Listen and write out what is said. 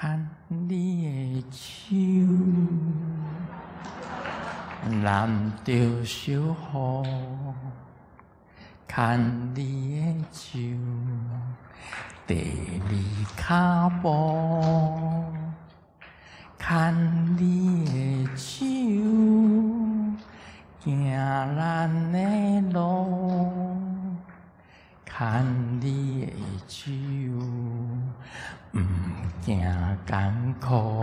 看你的手，揽着小雨，看你的手，第二脚步，看你的手，行咱的路，看你的手。毋惊艰苦。